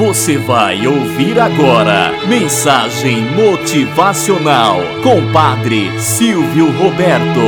Você vai ouvir agora Mensagem Motivacional com Padre Silvio Roberto.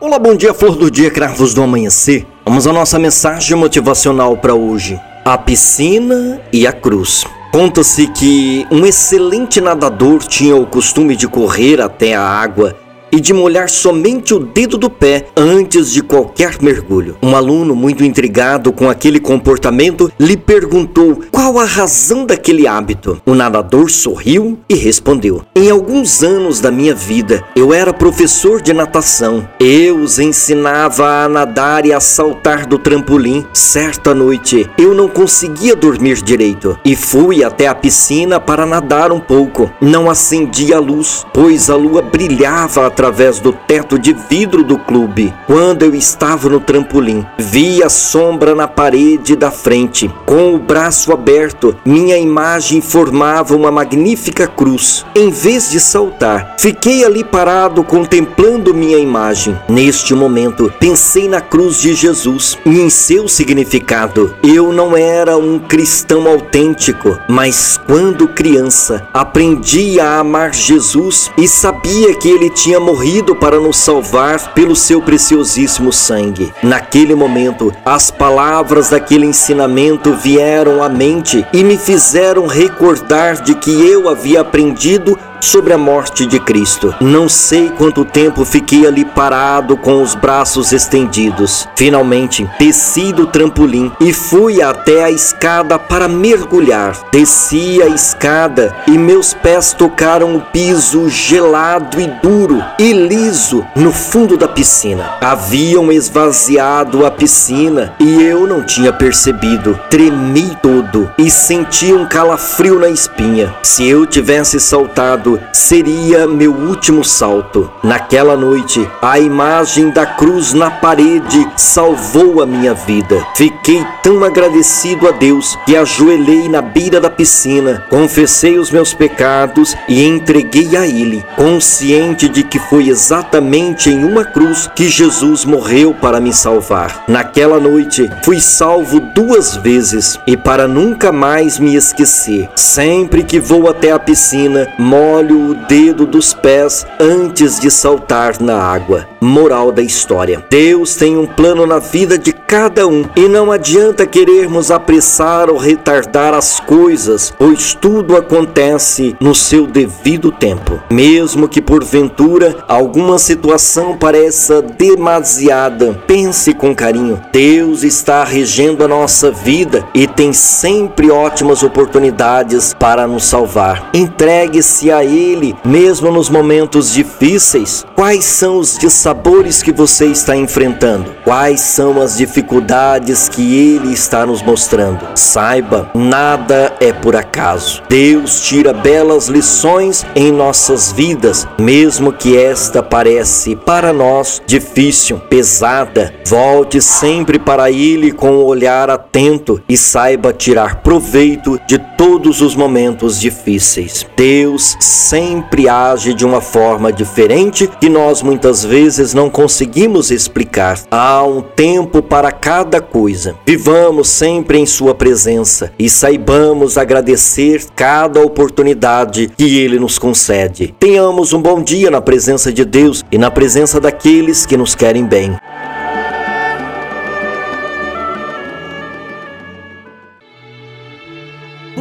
Olá, bom dia, flor do dia, cravos do amanhecer. Vamos à nossa mensagem motivacional para hoje: a piscina e a cruz. Conta-se que um excelente nadador tinha o costume de correr até a água e de molhar somente o dedo do pé antes de qualquer mergulho. Um aluno, muito intrigado com aquele comportamento, lhe perguntou qual a razão daquele hábito. O nadador sorriu e respondeu: Em alguns anos da minha vida, eu era professor de natação. Eu os ensinava a nadar e a saltar do trampolim. Certa noite, eu não conseguia dormir direito e fui até a piscina para nadar um pouco. Não acendia a luz, pois a lua brilhava através do teto de vidro do clube. Quando eu estava no trampolim, vi a sombra na parede da frente. Com o braço aberto, minha imagem formava uma magnífica cruz. Em vez de saltar, fiquei ali parado contemplando minha imagem. Neste momento, pensei na cruz de Jesus e em seu significado. Eu não era um cristão autêntico, mas quando criança, aprendi a amar Jesus e sabia que ele tinha morrido para nos salvar pelo seu preciosíssimo sangue. Naquele momento, as palavras daquele ensinamento vieram à mente e me fizeram recordar de que eu havia aprendido sobre a morte de Cristo. Não sei quanto tempo fiquei ali parado com os braços estendidos. Finalmente, desci do trampolim e fui até a escada para mergulhar. Desci a escada e meus pés tocaram o piso gelado e duro e liso no fundo da piscina. Haviam esvaziado a piscina e eu não tinha percebido. Tremi todo e senti um calafrio na espinha. Se eu tivesse saltado, seria meu último salto. Naquela noite, a imagem da cruz na parede salvou a minha vida. Fiquei tão agradecido a Deus que ajoelhei na beira da piscina, confessei os meus pecados e entreguei a Ele, consciente de que foi exatamente em uma cruz que Jesus morreu para me salvar. Naquela noite, fui salvo duas vezes e para nunca mais me esquecer. Sempre que vou até a piscina, moro molho o dedo dos pés antes de saltar na água. Moral da história: Deus tem um plano na vida de cada um e não adianta querermos apressar ou retardar as coisas, pois tudo acontece no seu devido tempo. Mesmo que porventura alguma situação pareça demasiada, pense com carinho. Deus está regendo a nossa vida e tem sempre ótimas oportunidades para nos salvar. Entregue-se a Ele, mesmo nos momentos difíceis. Quais são os dissabores que você está enfrentando? Quais são as dificuldades que Ele está nos mostrando? Saiba, nada é por acaso. Deus tira belas lições em nossas vidas, mesmo que esta parece para nós difícil, pesada. Volte sempre para Ele com um olhar atento e saiba tirar proveito de todos os momentos difíceis. Deus sempre age de uma forma diferente que nós muitas vezes não conseguimos explicar. Há um tempo para cada coisa. Vivamos sempre em Sua presença e saibamos agradecer cada oportunidade que Ele nos concede. Tenhamos um bom dia na presença de Deus e na presença daqueles que nos querem bem.